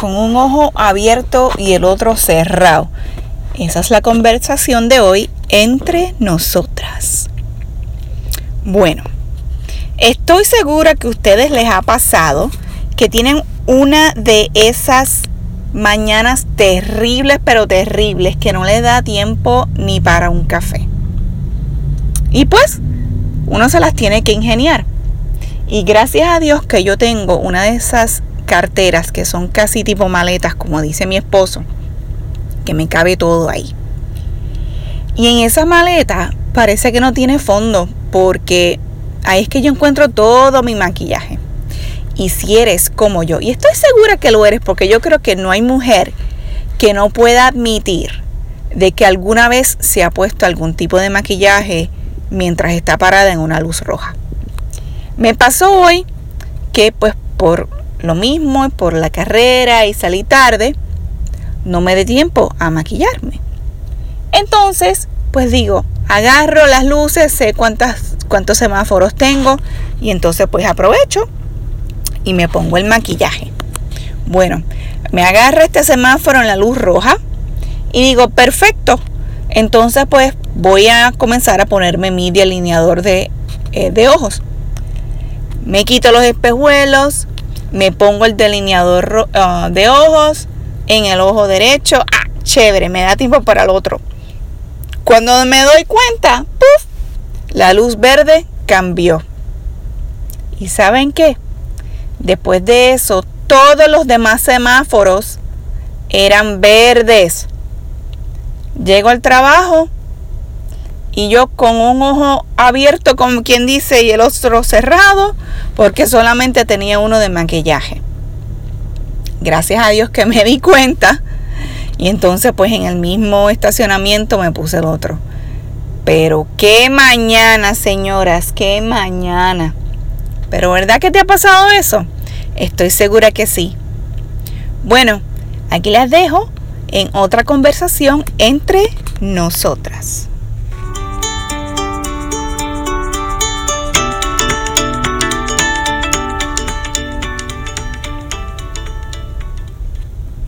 con un ojo abierto y el otro cerrado. Esa es la conversación de hoy entre nosotras. Bueno, estoy segura que a ustedes les ha pasado que tienen una de esas mañanas terribles, pero terribles, que no les da tiempo ni para un café. Y pues, uno se las tiene que ingeniar. Y gracias a Dios que yo tengo una de esas carteras que son casi tipo maletas, como dice mi esposo, que me cabe todo ahí. Y en esa maleta parece que no tiene fondo, porque ahí es que yo encuentro todo mi maquillaje. Y si eres como yo, y estoy segura que lo eres, porque yo creo que no hay mujer que no pueda admitir de que alguna vez se ha puesto algún tipo de maquillaje mientras está parada en una luz roja. Me pasó hoy que pues por lo mismo, por la carrera y salí tarde, no me dé tiempo a maquillarme. Entonces, pues digo, agarro las luces, sé cuántas, cuántos semáforos tengo y entonces pues aprovecho y me pongo el maquillaje. Bueno, me agarro este semáforo en la luz roja y digo, perfecto. Entonces pues voy a comenzar a ponerme mi delineador de, eh, de ojos. Me quito los espejuelos, me pongo el delineador ah, de ojos en el ojo derecho. Ah, chévere, me da tiempo para el otro. Cuando me doy cuenta, ¡puf! la luz verde cambió. ¿Y saben qué? Después de eso, todos los demás semáforos eran verdes. Llego al trabajo y yo con un ojo abierto, como quien dice, y el otro cerrado, porque solamente tenía uno de maquillaje. Gracias a Dios que me di cuenta. Y entonces pues en el mismo estacionamiento me puse el otro. Pero qué mañana, señoras, qué mañana. Pero ¿verdad que te ha pasado eso? Estoy segura que sí. Bueno, aquí las dejo en otra conversación entre nosotras.